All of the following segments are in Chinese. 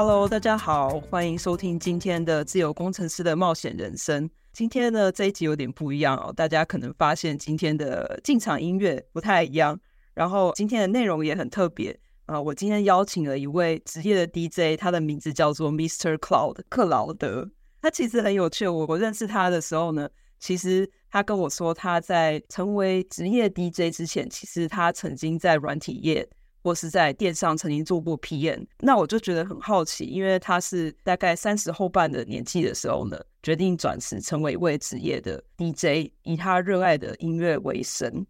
Hello，大家好，欢迎收听今天的自由工程师的冒险人生。今天呢，这一集有点不一样哦，大家可能发现今天的进场音乐不太一样，然后今天的内容也很特别啊、我今天邀请了一位职业的 DJ，他的名字叫做 Mr. Cloud 克劳德。他其实很有趣，我我认识他的时候呢，其实他跟我说他在成为职业 DJ 之前，其实他曾经在软体业。或是在电商曾经做过 PM，那我就觉得很好奇，因为他是大概三十后半的年纪的时候呢，决定转职成为一位职业的 DJ，以他热爱的音乐为生。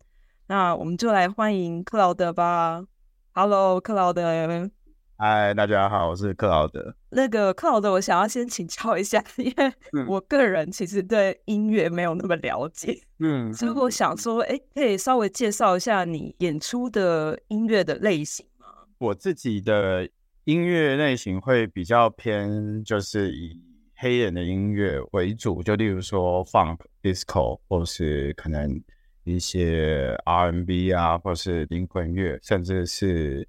那我们就来欢迎克劳德吧。Hello，克劳德。嗨，大家好，我是克劳德。那个克劳德，我想要先请教一下，因为我个人其实对音乐没有那么了解，嗯，所以我想说，哎，可以稍微介绍一下你演出的音乐的类型吗？我自己的音乐类型会比较偏，就是以黑人的音乐为主，就例如说 Funk、Disco，或是可能一些 R&B 啊，或是灵魂乐，甚至是。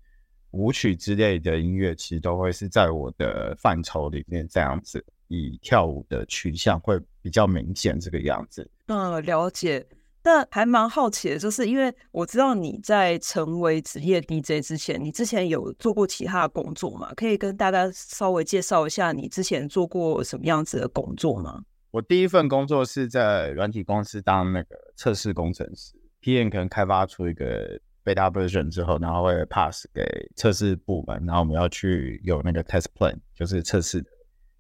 舞曲之类的音乐，其实都会是在我的范畴里面这样子，以跳舞的取向会比较明显这个样子。嗯，了解。那还蛮好奇的，就是因为我知道你在成为职业 DJ 之前，你之前有做过其他的工作吗？可以跟大家稍微介绍一下你之前做过什么样子的工作吗？我第一份工作是在软体公司当那个测试工程师，PM 可能开发出一个。Beta version 之后，然后会 pass 给测试部门，然后我们要去有那个 test plan，就是测试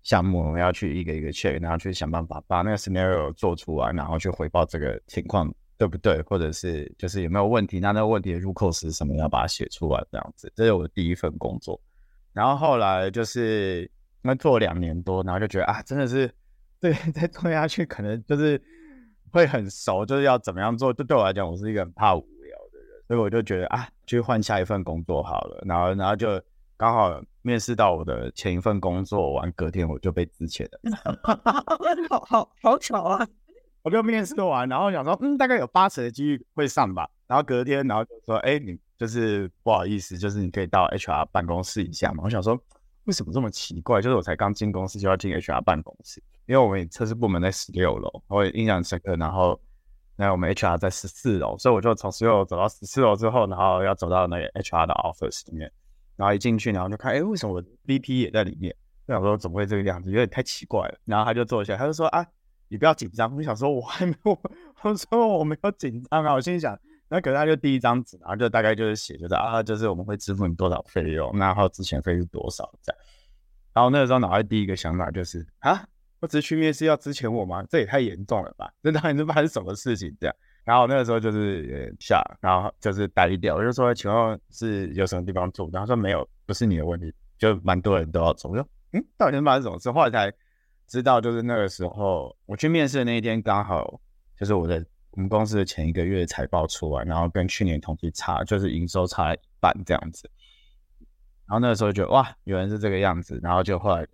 项目，我们要去一个一个 check，然后去想办法把那个 scenario 做出来，然后去回报这个情况对不对，或者是就是有没有问题，那那个问题的入口是什么，要把它写出来这样子。这是我第一份工作，然后后来就是那做两年多，然后就觉得啊，真的是对，再做下去可能就是会很熟，就是要怎么样做，就对我来讲，我是一个很怕所以我就觉得啊，去换下一份工作好了。然后，然后就刚好面试到我的前一份工作完，隔天我就被辞遣了。好好好巧啊！我就面试完，然后想说，嗯，大概有八成的几率会上吧。然后隔天，然后就说，哎，你就是不好意思，就是你可以到 HR 办公室一下嘛。我想说，为什么这么奇怪？就是我才刚进公司就要进 HR 办公室，因为我们测试部门在十六楼，我印象深刻。然后。那我们 HR 在十四楼，所以我就从十六楼走到十四楼之后，然后要走到那个 HR 的 office 里面，然后一进去，然后就看，哎，为什么我 VP 也在里面？我想说怎么会这个样子，有点太奇怪了。然后他就坐下，他就说啊，你不要紧张。我想说我还没有，我说我没有紧张啊。我心里想，那可是他就第一张纸，然后就大概就是写，就是啊，就是我们会支付你多少费用，然后之前费是多少这样。然后那个时候脑袋第一个想法就是啊。我只是去面试要之前我吗？这也太严重了吧！这到底是发生什么事情这样？然后那个时候就是下，然后就是呆掉。我就说，请问是有什么地方做？然后说没有，不是你的问题，就蛮多人都要走。我说嗯，到底是发生什么事？后来才知道，就是那个时候我去面试的那一天，刚好就是我的我们公司的前一个月财报出来，然后跟去年同期差，就是营收差一半这样子。然后那个时候就觉得哇，原来是这个样子。然后就后来。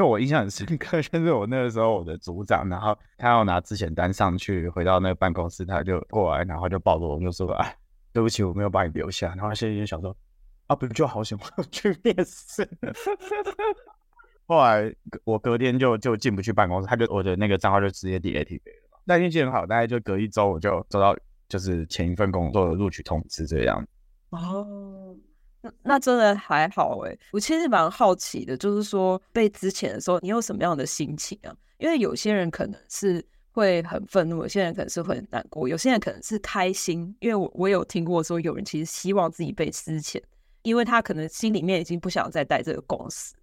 就我印象很深刻，就是我那个时候我的组长，然后他要拿之前单上去，回到那个办公室，他就过来，然后就抱着我，就说：“啊，对不起，我没有把你留下。”然后他现在就想说：“啊，不就好险我去面试。”后来我隔天就就进不去办公室，他就我的那个账号就直接 d a t 了。但运气很好，大概就隔一周我就收到就是前一份工作的录取通知这样。哦。那那真的还好诶，我其实蛮好奇的，就是说被之前的时候，你有什么样的心情啊？因为有些人可能是会很愤怒，有些人可能是会很难过，有些人可能是开心。因为我我有听过说，有人其实希望自己被资遣，因为他可能心里面已经不想再待这个公司。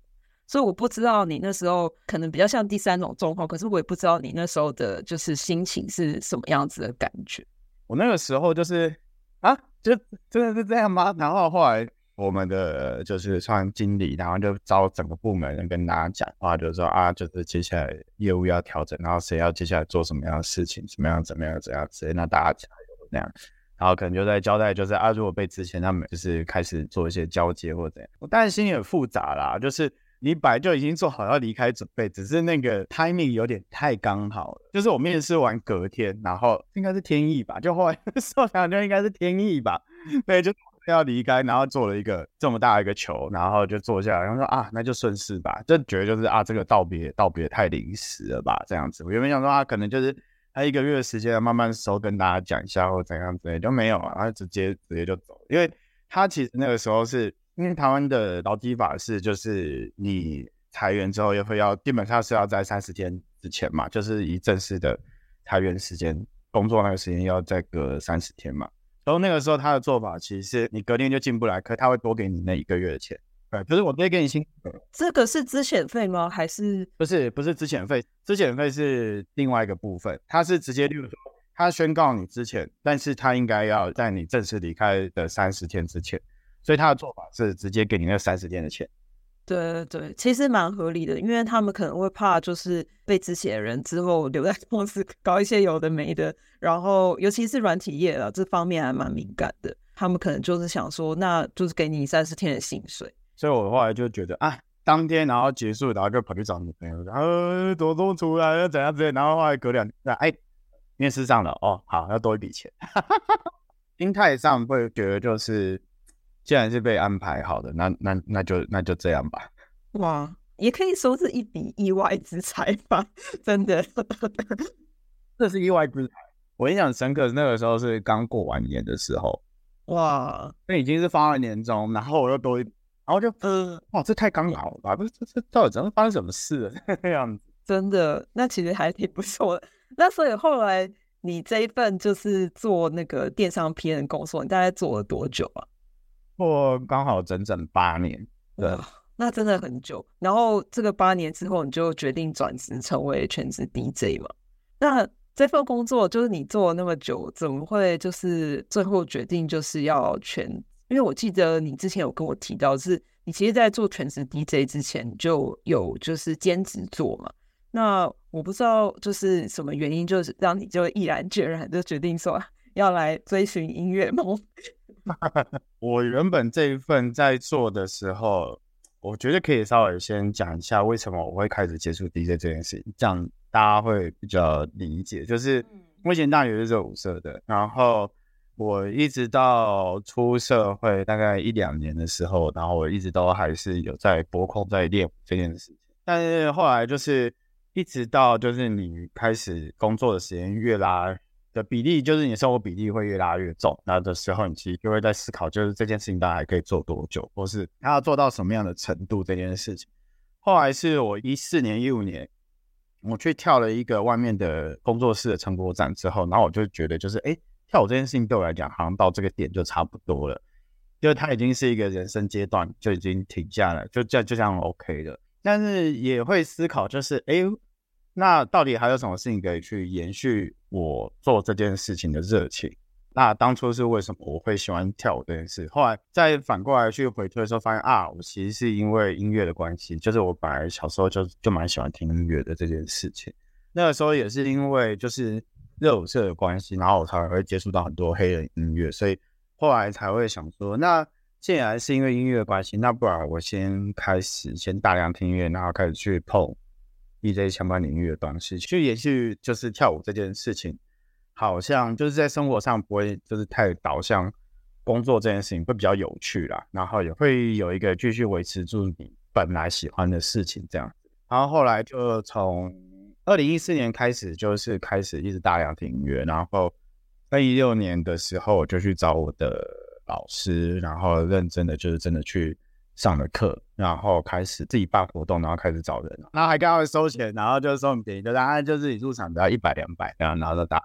所以我不知道你那时候可能比较像第三种状况，可是我也不知道你那时候的就是心情是什么样子的感觉。我那个时候就是啊，就真的是这样吗？然后后来我们的就是创经理，然后就招整个部门人跟大家讲话，就是说啊，就是接下来业务要调整，然后谁要接下来做什么样的事情，怎么样怎么样怎样，直接让大家加油那样。然后可能就在交代，就是啊，如果被之前他们就是开始做一些交接或怎样，我当然心里很复杂啦，就是。你本来就已经做好要离开准备，只是那个 timing 有点太刚好了。就是我面试完隔天，然后应该是天意吧，就后来 说想就应该是天意吧，对，就要离开，然后做了一个这么大一个球，然后就坐下来，然后说啊，那就顺势吧，就觉得就是啊，这个道别道别太临时了吧，这样子。我原本想说啊，可能就是他一个月的时间慢慢收，跟大家讲一下或怎样之类，就没有啊，然后直接直接就走，因为他其实那个时候是。因为台湾的劳基法是，就是你裁员之后也会要，基本上是要在三十天之前嘛，就是以正式的裁员时间工作那个时间要再隔三十天嘛。然后那个时候他的做法其实是你隔天就进不来，可他会多给你那一个月的钱。对，就是我直接给你薪。这个是资遣费吗？还是不是？不是资遣费，资遣费是另外一个部分。他是直接，例如说，他宣告你资遣，但是他应该要在你正式离开的三十天之前。所以他的做法是直接给你那三十天的钱，对对对，其实蛮合理的，因为他们可能会怕就是被之前的人之后留在 公司搞一些有的没的，然后尤其是软体业啊，这方面还蛮敏感的，他们可能就是想说，那就是给你三十天的薪水。所以我后来就觉得啊，当天然后结束，然后就跑去找女朋友，然后多多出来要怎样怎样，然后后来隔两天，哎，面试上了哦，好，要多一笔钱，心态上会觉得就是。既然是被安排好的，那那那就那就这样吧。哇，也可以说是一笔意外之财吧，真的。这是意外之财。我印象深刻，那个时候是刚过完年的时候。哇，那已经是发了年终，然后我又多一，然后就呃，哇，这太刚好了吧？不是，这这到底怎么发生什么事了？这样子，真的，那其实还挺不错的。那所以后来你这一份就是做那个电商 PM 的工作，你大概做了多久啊？过刚好整整八年，对，那真的很久。然后这个八年之后，你就决定转职成为全职 DJ 嘛？那这份工作就是你做了那么久，怎么会就是最后决定就是要全？因为我记得你之前有跟我提到，是你其实，在做全职 DJ 之前就有就是兼职做嘛？那我不知道就是什么原因，就是让你就毅然决然就决定说要来追寻音乐梦。我原本这一份在做的时候，我觉得可以稍微先讲一下为什么我会开始接触 DJ 这件事情，这样大家会比较理解。就是我以前大学是做舞社的，然后我一直到出社会大概一两年的时候，然后我一直都还是有在拨空在练这件事情。但是后来就是一直到就是你开始工作的时间越拉。的比例就是你的生活比例会越拉越重，那的时候你其实就会在思考，就是这件事情大概还可以做多久，或是它要做到什么样的程度这件事情。后来是我一四年、一五年，我去跳了一个外面的工作室的成果展之后，然后我就觉得就是，哎，跳舞这件事情对我来讲，好像到这个点就差不多了，因为它已经是一个人生阶段，就已经停下了，就这样就这样 OK 了。但是也会思考，就是，哎。那到底还有什么事情可以去延续我做这件事情的热情？那当初是为什么我会喜欢跳舞这件事？后来再反过来去回推的时候，发现啊，我其实是因为音乐的关系，就是我本来小时候就就蛮喜欢听音乐的这件事情。那个时候也是因为就是热舞社的关系，然后我才会接触到很多黑人音乐，所以后来才会想说，那既然是因为音乐的关系，那不然我先开始先大量听音乐，然后开始去碰。DJ 相关领域的东西，去延续就是跳舞这件事情，好像就是在生活上不会就是太导向工作这件事情，会比较有趣啦。然后也会有一个继续维持住你本来喜欢的事情这样子。然后后来就从二零一四年开始，就是开始一直大量听音乐。然后二零一六年的时候，我就去找我的老师，然后认真的就是真的去。上了课，然后开始自己办活动，然后开始找人，然后还刚好收钱，然后就收很便宜，就大概就是你入场只要一百两百，然后拿着打，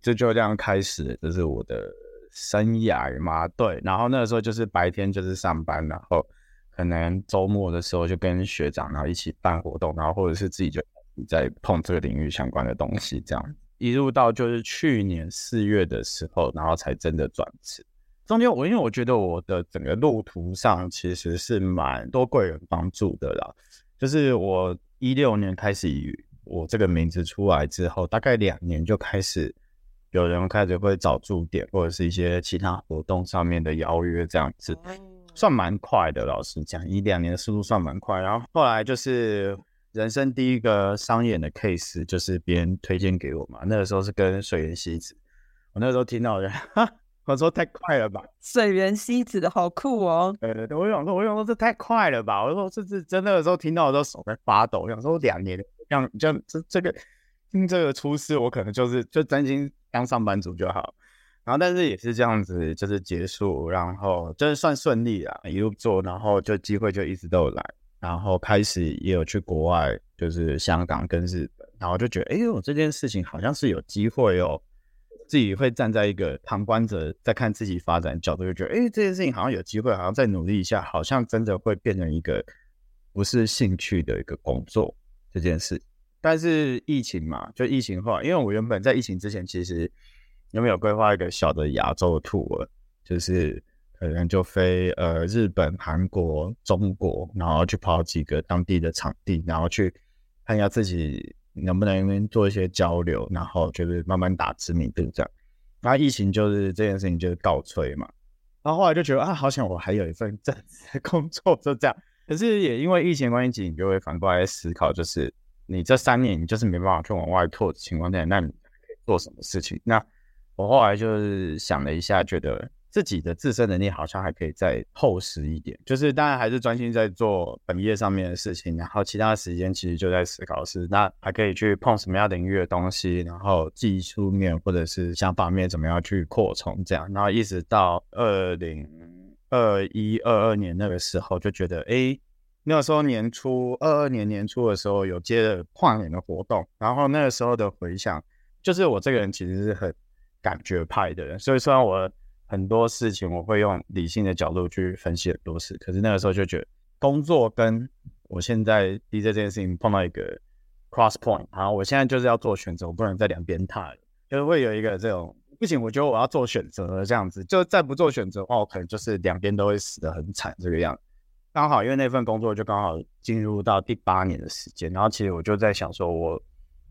这就这样开始，这是我的生涯嘛，对。然后那个时候就是白天就是上班，然后可能周末的时候就跟学长然后一起办活动，然后或者是自己就在碰这个领域相关的东西，这样一路到就是去年四月的时候，然后才真的转职。中间我因为我觉得我的整个路途上其实是蛮多贵人帮助的啦，就是我一六年开始以我这个名字出来之后，大概两年就开始有人开始会找驻点或者是一些其他活动上面的邀约这样子，算蛮快的。老实讲，一两年的速度算蛮快。然后后来就是人生第一个商演的 case，就是别人推荐给我嘛，那个时候是跟水原希子，我那个时候听到人哈。我说太快了吧，水原希子的好酷哦。对对对，我想说，我想说这太快了吧。我说这是真的，有时候听到的时候手在发抖。我想说两年，像像这这个听这个出师，我可能就是就真心当上班族就好。然后但是也是这样子，就是结束，然后就是算顺利啦，一路做，然后就机会就一直都有来，然后开始也有去国外，就是香港跟日本，然后就觉得哎呦这件事情好像是有机会哦。自己会站在一个旁观者在看自己发展角度，就觉得，哎，这件事情好像有机会，好像再努力一下，好像真的会变成一个不是兴趣的一个工作这件事。但是疫情嘛，就疫情后，因为我原本在疫情之前，其实有没有规划一个小的亚洲的 tour，就是可能就飞呃日本、韩国、中国，然后去跑几个当地的场地，然后去看一下自己。能不能做一些交流，然后就是慢慢打知名度这样。然后疫情就是这件事情就是告吹嘛。然后后来就觉得啊，好像我还有一份正职的工作，就这样。可是也因为疫情关系，你就会反过来思考，就是你这三年你就是没办法去往外拓的情况下，那你做什么事情？那我后来就是想了一下，觉得。自己的自身能力好像还可以再厚实一点，就是当然还是专心在做本业上面的事情，然后其他时间其实就在思考是那还可以去碰什么样领域的东西，然后技术面或者是想法面怎么样去扩充这样，然后一直到二零二一二二年那个时候就觉得，哎，那个时候年初二二年年初的时候有接了跨年的活动，然后那个时候的回想，就是我这个人其实是很感觉派的人，所以虽然我。很多事情我会用理性的角度去分析很多事，可是那个时候就觉得工作跟我现在 DJ 这件事情碰到一个 cross point，然后我现在就是要做选择，我不能在两边踏，就是会有一个这种不行，我觉得我要做选择这样子，就再不做选择的话，我可能就是两边都会死得很惨这个样。刚好因为那份工作就刚好进入到第八年的时间，然后其实我就在想说，我。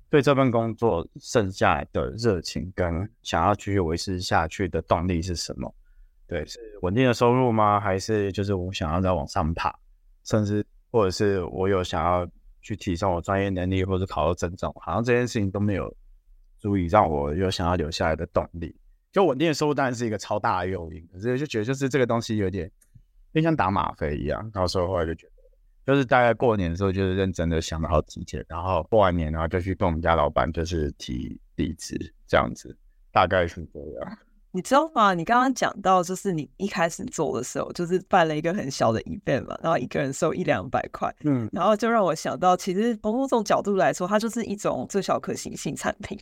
对这份工作剩下来的热情跟想要继续维持下去的动力是什么？对，是稳定的收入吗？还是就是我想要再往上爬，甚至或者是我有想要去提升我专业能力，或者考到证照，好像这件事情都没有足以让我有想要留下来的动力。就稳定的收入当然是一个超大的诱因，可是就觉得就是这个东西有点，就像打吗啡一样，到时候后来就觉得。就是大概过年的时候，就是认真的想了好几天，然后过完年，然后就去跟我们家老板就是提离职，这样子，大概是这样。你知道吗？你刚刚讲到，就是你一开始做的时候，就是办了一个很小的 event 嘛，然后一个人收一两百块，嗯，然后就让我想到，其实从某种角度来说，它就是一种最小可行性产品，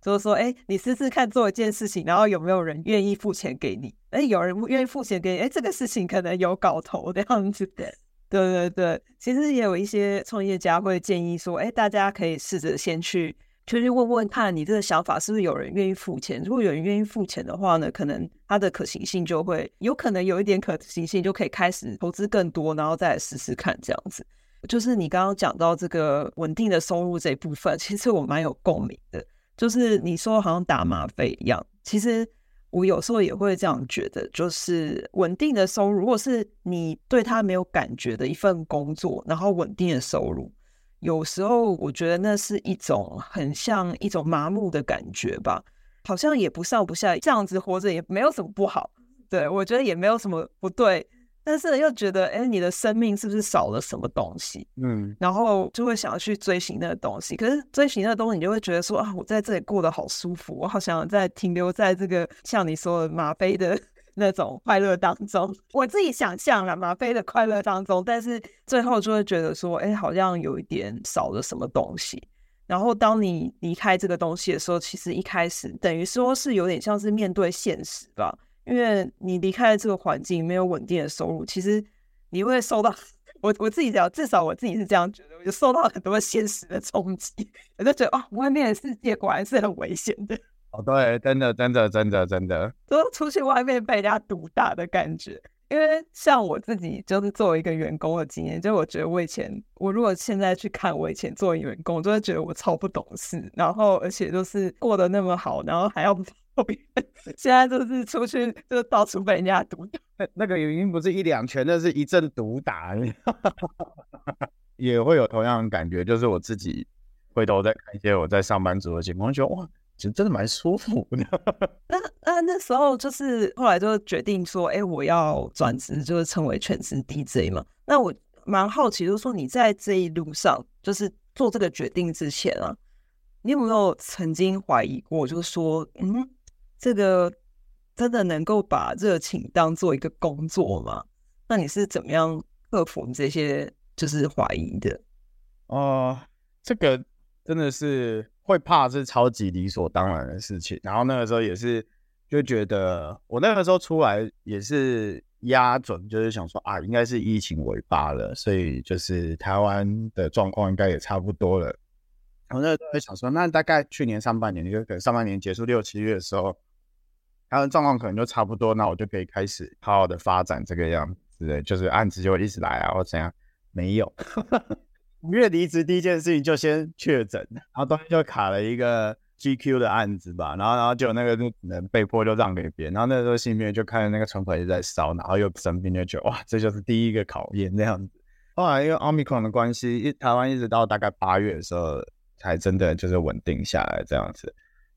就是说，哎，你试试看做一件事情，然后有没有人愿意付钱给你？哎，有人愿意付钱给你，哎，这个事情可能有搞头的样子的。对对对，其实也有一些创业家会建议说，哎，大家可以试着先去，就去问问看你这个想法是不是有人愿意付钱。如果有人愿意付钱的话呢，可能它的可行性就会有可能有一点可行性，就可以开始投资更多，然后再来试试看这样子。就是你刚刚讲到这个稳定的收入这一部分，其实我蛮有共鸣的。就是你说好像打吗啡一样，其实。我有时候也会这样觉得，就是稳定的收入，如果是你对他没有感觉的一份工作，然后稳定的收入，有时候我觉得那是一种很像一种麻木的感觉吧，好像也不上不下，这样子活着也没有什么不好，对，我觉得也没有什么不对。但是又觉得，哎，你的生命是不是少了什么东西？嗯，然后就会想要去追寻那个东西。可是追寻那个东西，你就会觉得说啊，我在这里过得好舒服，我好想在停留在这个像你说的吗啡的 那种快乐当中。我自己想象了吗啡的快乐当中，但是最后就会觉得说，哎，好像有一点少了什么东西。然后当你离开这个东西的时候，其实一开始等于说是有点像是面对现实吧。因为你离开了这个环境，没有稳定的收入，其实你会受到 我我自己讲，至少我自己是这样觉得，我就受到很多现实的冲击，我就觉得啊、哦，外面的世界果然是很危险的。哦，对，真的，真的，真的，真的，都出去外面被人家毒打的感觉。因为像我自己就是作为一个员工的经验，就我觉得我以前，我如果现在去看我以前作为员工，就会觉得我超不懂事，然后而且就是过得那么好，然后还要现在就是出去就到处被人家毒打。那那个原因不是一两拳，那是一阵毒打，也会有同样的感觉，就是我自己回头再看一些我在上班族的情况，觉得哇。其实真的蛮舒服的。那那那时候就是后来就决定说，哎、欸，我要转职，就是成为全职 DJ 嘛。那我蛮好奇，就是说你在这一路上，就是做这个决定之前啊，你有没有曾经怀疑过，就是说，嗯，这个真的能够把热情当做一个工作吗？那你是怎么样克服这些就是怀疑的？哦、呃，这个真的是。会怕是超级理所当然的事情，然后那个时候也是就觉得，我那个时候出来也是压准，就是想说啊，应该是疫情尾巴了，所以就是台湾的状况应该也差不多了。然后那个时候想说，那大概去年上半年，就可能上半年结束六七月的时候，台湾状况可能就差不多，那我就可以开始好好的发展这个样子，就是案子就一直来啊，或怎样，没有。五月离职第一件事情就先确诊，然后当时就卡了一个 GQ 的案子吧，然后然后就那个就只能被迫就让给别人，然后那时候心里面就看那个存款一直在烧，然后又生病，就觉得哇，这就是第一个考验那样子。后来因为 Omicron 的关系，一台湾一直到大概八月的时候才真的就是稳定下来这样子。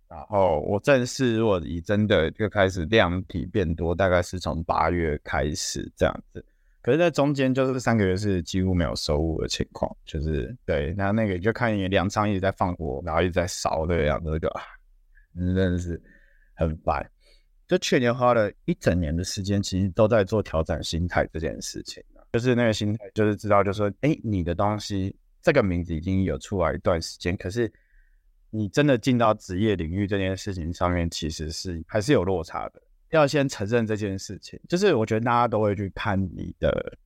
然后我正式如果以真的就开始量体变多，大概是从八月开始这样子。可是，在中间就是三个月是几乎没有收入的情况，就是对，那那个就看你粮仓一直在放火，然后一直在烧这样子，就啊，真的是很烦。就去年花了一整年的时间，其实都在做调整心态这件事情，就是那个心态，就是知道，就说，哎，你的东西这个名字已经有出来一段时间，可是你真的进到职业领域这件事情上面，其实是还是有落差的。要先承认这件事情，就是我觉得大家都会去看你的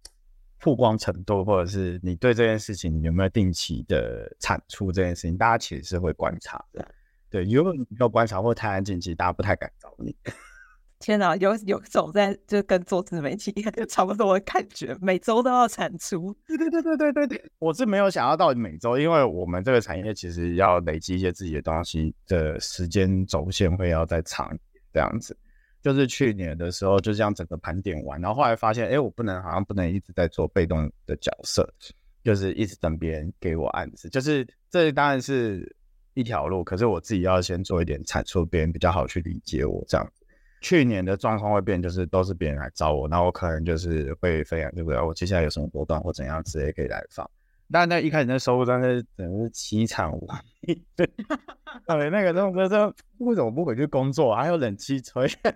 曝光程度，或者是你对这件事情有没有定期的产出这件事情，大家其实是会观察的。对，如果你没有观察或太安静，其实大家不太敢找你。天哪，有有种在就跟做自媒体就差不多的感觉，每周都要产出。对对对对对对对，我是没有想要到每周，因为我们这个产业其实要累积一些自己的东西的时间轴线会要再长一点，这样子。就是去年的时候，就这样整个盘点完，然后后来发现，哎、我不能，好像不能一直在做被动的角色，就是一直等别人给我案子，就是这当然是一条路，可是我自己要先做一点产出，别人比较好去理解我这样。去年的状况会变，就是都是别人来找我，然后我可能就是会分享，对不对？我接下来有什么波段或怎样之类可以来放。但那一开始那收入真的是真的是凄惨无比，对，那个那种说为什么不回去工作，还有冷气吹，对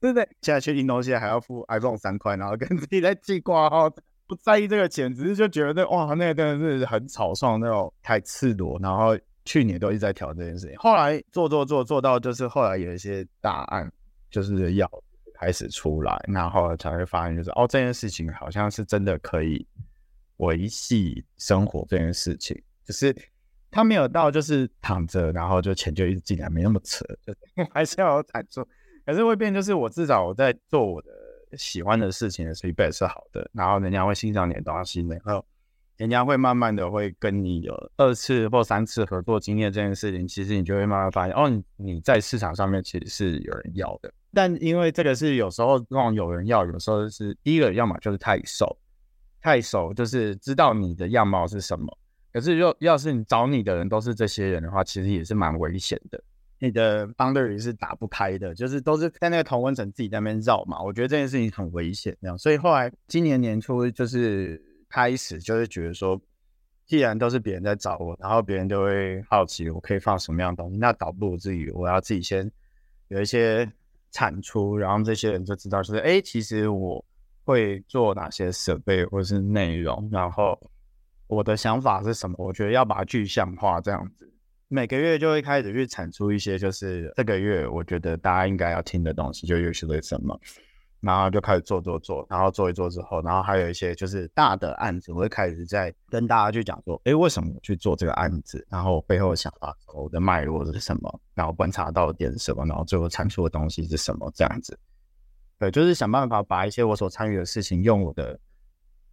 不对？现在去印东西还要付 iPhone 三块，然后跟自己在记挂号，不在意这个钱，只是就觉得哇，那个真的是很草率那种，太赤裸。然后去年都一直在调这件事情，后来做做做做到就是后来有一些答案，就是要开始出来，然后才会发现就是哦，这件事情好像是真的可以。维系生活这件事情，只是他没有到，就是躺着，然后就钱就一直进来，没那么扯，就 还是要有产出。可是会变，就是我至少我在做我的喜欢的事情的 feedback 是好的，然后人家会欣赏你的东西，然后人家会慢慢的会跟你有二次或三次合作经验这件事情，其实你就会慢慢发现，哦，你在市场上面其实是有人要的。但因为这个是有时候那种有人要，有时候是第一个，要么就是太熟。太熟，就是知道你的样貌是什么。可是，要要是你找你的人都是这些人的话，其实也是蛮危险的。你的 boundary 是打不开的，就是都是在那个同温层自己在那边绕嘛。我觉得这件事情很危险，这样。所以后来今年年初就是开始，就是觉得说，既然都是别人在找我，然后别人都会好奇我可以放什么样的东西，那倒不如自己，我要自己先有一些产出，然后这些人就知道，就是哎，其实我。会做哪些设备或是内容，然后我的想法是什么？我觉得要把它具象化，这样子每个月就会开始去产出一些，就是这个月我觉得大家应该要听的东西，就又是为什么？然后就开始做做做，然后做一做之后，然后还有一些就是大的案子，我会开始在跟大家去讲说，诶，为什么我去做这个案子？然后背后想法，我的脉络是什么？然后观察到的点是什么？然后最后产出的东西是什么？这样子，对，就是想办法把一些我所参与的事情，用我的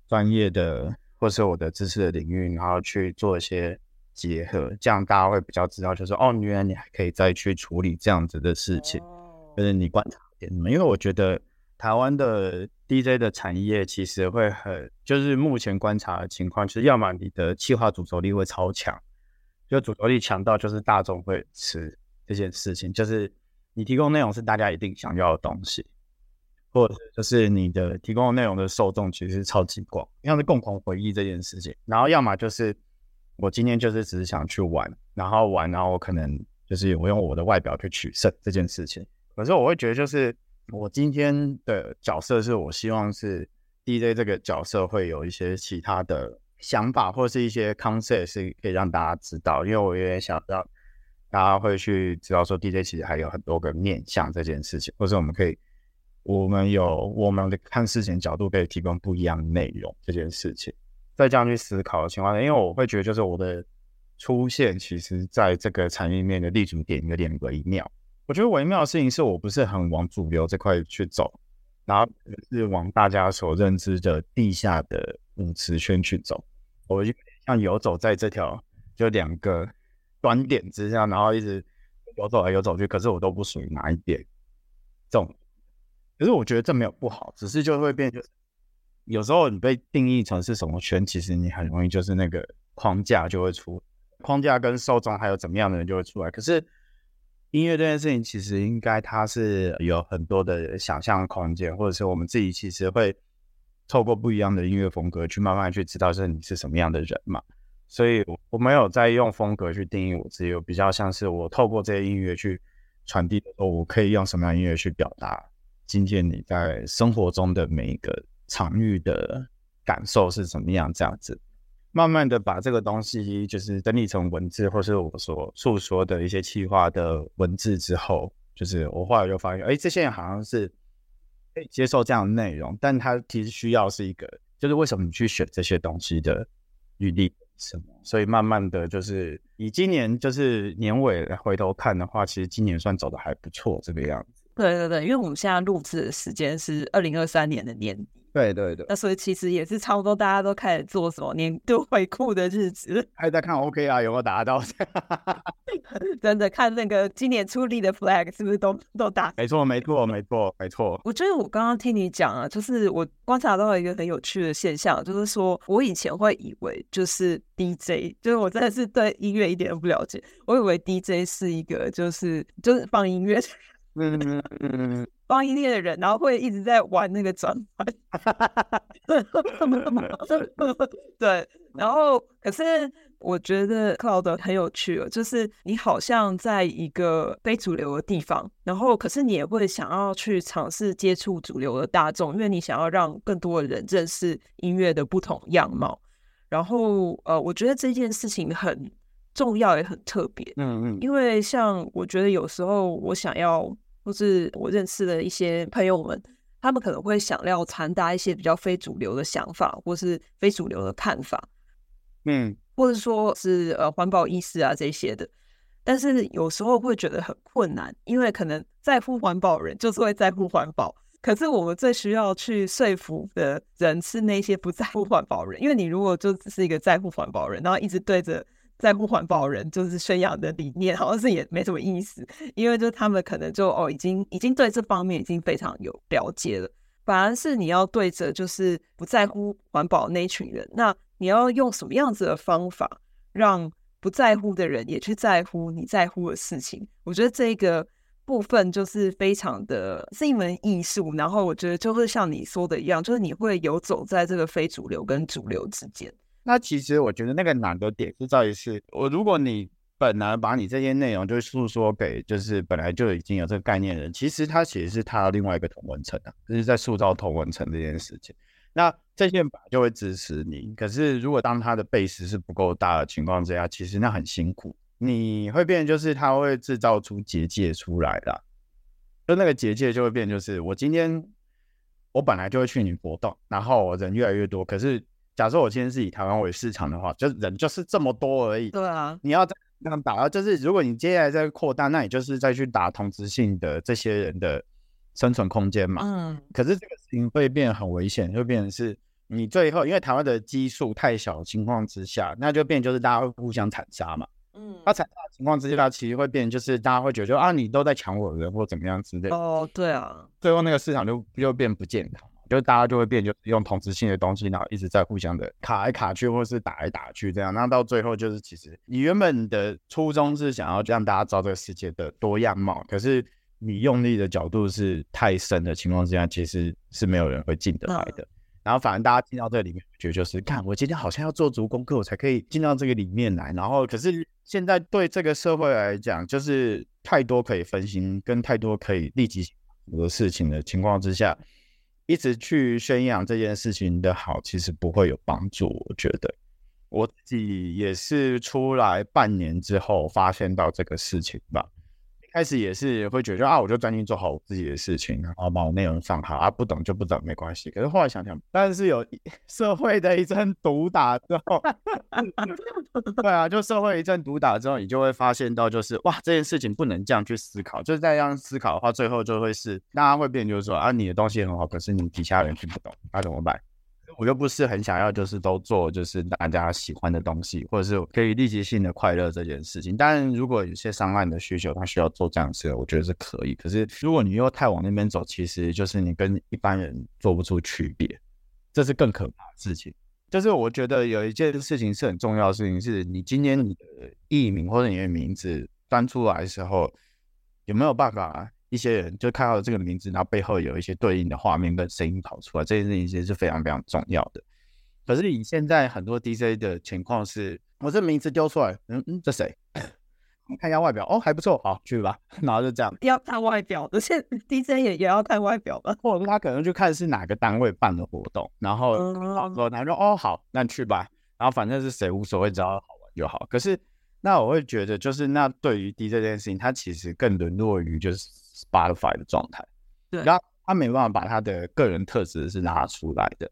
专业的或是我的知识的领域，然后去做一些结合，这样大家会比较知道，就是哦，原来你还可以再去处理这样子的事情，就是你观察点什么？因为我觉得。台湾的 DJ 的产业其实会很，就是目前观察的情况，就是要么你的企划主轴力会超强，就主轴力强到就是大众会吃这件事情，就是你提供内容是大家一定想要的东西，或者就是你的提供的内容的受众其实是超级广，像是共同回忆这件事情，然后要么就是我今天就是只是想去玩，然后玩，然后我可能就是我用我的外表去取胜这件事情，可是我会觉得就是。我今天的角色是我希望是 DJ 这个角色会有一些其他的想法，或是一些 concept 是可以让大家知道，因为我有点想让大家会去知道说 DJ 其实还有很多个面向这件事情，或是我们可以我们有我们的看事情角度可以提供不一样的内容这件事情，在这样去思考的情况下，因为我会觉得就是我的出现，其实在这个产业面的立足点有点微妙。我觉得微妙的事情是我不是很往主流这块去走，然后是往大家所认知的地下的舞池圈去走。我就像游走在这条就两个端点之下，然后一直游走来游走去，可是我都不属于哪一边。这种，可是我觉得这没有不好，只是就会变，就有时候你被定义成是什么圈，其实你很容易就是那个框架就会出，框架跟受众还有怎么样的人就会出来，可是。音乐这件事情，其实应该它是有很多的想象空间，或者是我们自己其实会透过不一样的音乐风格去慢慢去知道，是你是什么样的人嘛。所以我没有在用风格去定义我自己，我比较像是我透过这些音乐去传递的时候，我可以用什么样音乐去表达今天你在生活中的每一个场域的感受是怎么样这样子。慢慢的把这个东西就是整理成文字，或是我所诉说的一些企划的文字之后，就是我后来就发现，哎，这些人好像是可以接受这样的内容，但他其实需要是一个，就是为什么你去选这些东西的余地什么？所以慢慢的就是以今年就是年尾回头看的话，其实今年算走的还不错这个样子。对对对，因为我们现在录制的时间是二零二三年的年底。对对对，那所以其实也是差不多，大家都开始做什么年度回顾的日子，还在看 OK 啊有没有达到？真的看那个今年出力的 flag 是不是都都达？没错没错没错没错。我觉得我刚刚听你讲啊，就是我观察到一个很有趣的现象，就是说我以前会以为就是 DJ，就是我真的是对音乐一点都不了解，我以为 DJ 是一个就是就是放音乐。嗯 嗯嗯，放音乐的人，然后会一直在玩那个转盘，对，然后可是我觉得 Cloud 很有趣哦，就是你好像在一个非主流的地方，然后可是你也会想要去尝试接触主流的大众，因为你想要让更多的人认识音乐的不同样貌。然后呃，我觉得这件事情很重要，也很特别。嗯嗯，因为像我觉得有时候我想要。或是我认识的一些朋友们，他们可能会想要传达一些比较非主流的想法，或是非主流的看法，嗯，或者说是呃环保意识啊这些的。但是有时候会觉得很困难，因为可能在乎环保人就是会在乎环保，可是我们最需要去说服的人是那些不在乎环保人，因为你如果就只是一个在乎环保人，然后一直对着。在乎环保人就是宣扬的理念，好像是也没什么意思，因为就他们可能就哦，已经已经对这方面已经非常有了解了。反而是你要对着就是不在乎环保那群人，那你要用什么样子的方法，让不在乎的人也去在乎你在乎的事情？我觉得这个部分就是非常的是一门艺术。然后我觉得就会像你说的一样，就是你会游走在这个非主流跟主流之间。那其实我觉得那个难的点是在于是，我如果你本来把你这些内容就诉说给就是本来就已经有这个概念的人，其实他其实是他另外一个同文层啊，就是在塑造同文层这件事情。那这些人本来就会支持你，可是如果当他的 base 是不够大的情况之下，其实那很辛苦，你会变就是他会制造出结界出来的，就那个结界就会变就是我今天我本来就会去你活动，然后人越来越多。可是假设我今天是以台湾为市场的话，就是人就是这么多而已。对啊，你要这样打，就是如果你接下来再扩大，那你就是再去打同质性的这些人的生存空间嘛。嗯。可是这个事情会变得很危险，会变成是你最后因为台湾的基数太小的情况之下，那就变就是大家会互相残杀嘛。嗯。那残杀的情况之下，其实会变就是大家会觉得就啊，你都在抢我的人或怎么样之类的。哦，对啊。最后那个市场就就变不健康。就大家就会变，就是用同质性的东西，然后一直在互相的卡来卡去，或是打来打去这样。那到最后就是，其实你原本的初衷是想要让大家知道这个世界的多样貌，可是你用力的角度是太深的情况之下，其实是没有人会进得来的。嗯、然后反而大家进到这里面，觉得就是，看我今天好像要做足功课，我才可以进到这个里面来。然后可是现在对这个社会来讲，就是太多可以分心，跟太多可以立即的事情的情况之下。一直去宣扬这件事情的好，其实不会有帮助。我觉得我自己也是出来半年之后发现到这个事情吧。开始也是会觉得啊，我就专心做好我自己的事情，然后把我内容放好啊，不懂就不懂，没关系。可是后来想想，但是有 社会的一阵毒打之后，对啊，就社会一阵毒打之后，你就会发现到，就是哇，这件事情不能这样去思考，就是这样思考的话，最后就会是大家会变，就是说啊，你的东西很好，可是你底下人听不懂，那、啊、怎么办？我又不是很想要，就是都做就是大家喜欢的东西，或者是可以立即性的快乐这件事情。但如果有些商案的需求，他需要做这样子，我觉得是可以。可是如果你又太往那边走，其实就是你跟一般人做不出区别，这是更可怕的事情。就是我觉得有一件事情是很重要的事情，是你今天你的艺名或者你的名字端出来的时候，有没有办法？一些人就看到这个名字，然后背后有一些对应的画面跟声音跑出来，这件事情其实是非常非常重要的。可是你现在很多 DJ 的情况是，我这名字丢出来，嗯嗯，这谁？看一下外表，哦，还不错，好，去吧。然后就这样，要看外表，而且 DJ 也也要看外表吧。或者他可能就看是哪个单位办的活动，然后好说，他说哦好，那去吧。然后反正是谁无所谓，只要好玩就好。可是那我会觉得，就是那对于 DJ 这件事情，它其实更沦落于就是。Spotify 的状态，对，然后他没办法把他的个人特质是拉出来的。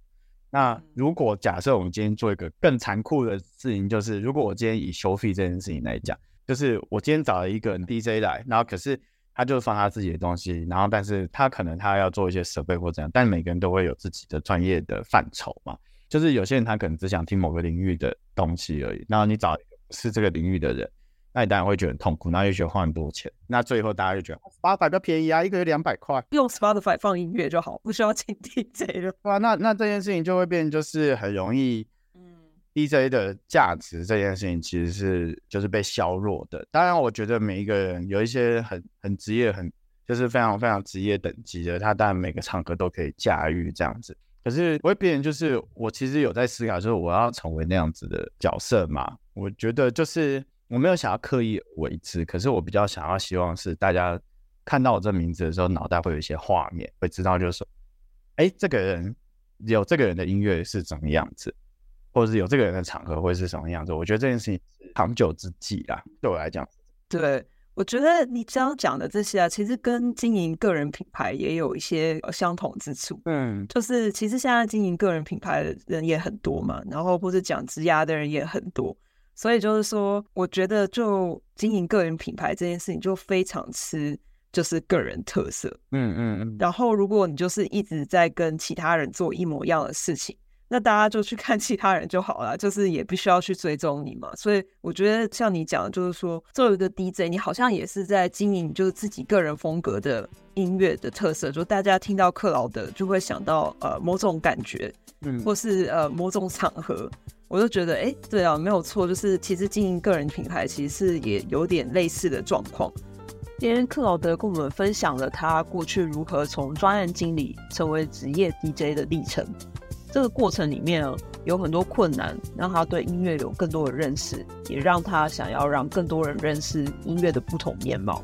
那如果假设我们今天做一个更残酷的事情，就是如果我今天以收费这件事情来讲，就是我今天找了一个 DJ 来，然后可是他就放他自己的东西，然后但是他可能他要做一些设备或怎样，但每个人都会有自己的专业的范畴嘛。就是有些人他可能只想听某个领域的东西而已，然后你找是这个领域的人。那你当然会觉得很痛苦，然后又觉得花很多钱，那最后大家就觉得 Spotify 比较便宜啊，一个月两百块，用 Spotify 放音乐就好，不需要请 DJ 了。哇，那那这件事情就会变，就是很容易，嗯，DJ 的价值这件事情其实是就是被削弱的。当然，我觉得每一个人有一些很很职业，很就是非常非常职业等级的，他当然每个场合都可以驾驭这样子。可是我会变，就是我其实有在思考，就是我要成为那样子的角色嘛？我觉得就是。我没有想要刻意为之，可是我比较想要希望是大家看到我这名字的时候，脑袋会有一些画面，会知道就是说，哎，这个人有这个人的音乐是怎么样子，或者是有这个人的场合会是什么样子。我觉得这件事情是长久之计啦，对我来讲。对，我觉得你这样讲的这些啊，其实跟经营个人品牌也有一些相同之处。嗯，就是其实现在经营个人品牌的人也很多嘛，然后或者讲职涯的人也很多。所以就是说，我觉得就经营个人品牌这件事情，就非常吃就是个人特色。嗯嗯嗯。然后，如果你就是一直在跟其他人做一模一样的事情，那大家就去看其他人就好了，就是也不需要去追踪你嘛。所以我觉得像你讲的，就是说，作为一个 DJ，你好像也是在经营就是自己个人风格的音乐的特色，就大家听到克劳德就会想到呃某种感觉，嗯，或是呃某种场合。我就觉得，哎，对啊，没有错，就是其实经营个人品牌，其实也有点类似的状况。今天克劳德跟我们分享了他过去如何从专案经理成为职业 DJ 的历程。这个过程里面有很多困难，让他对音乐有更多的认识，也让他想要让更多人认识音乐的不同面貌。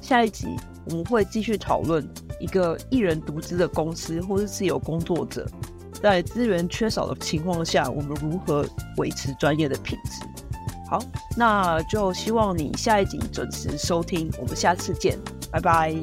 下一集我们会继续讨论一个一人独资的公司或是自由工作者。在资源缺少的情况下，我们如何维持专业的品质？好，那就希望你下一集准时收听，我们下次见，拜拜。